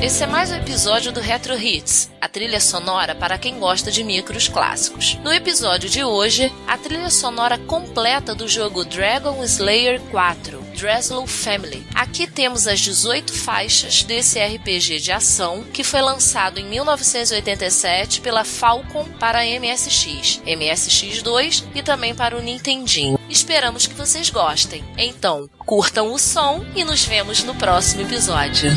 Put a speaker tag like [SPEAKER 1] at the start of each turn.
[SPEAKER 1] esse é mais um episódio do Retro Hits, a trilha sonora para quem gosta de micros clássicos. No episódio de hoje, a trilha sonora completa do jogo Dragon Slayer 4. Dreslow Family. Aqui temos as 18 faixas desse RPG de ação que foi lançado em 1987 pela Falcon para MSX, MSX2 e também para o Nintendinho. Esperamos que vocês gostem. Então, curtam o som e nos vemos no próximo episódio.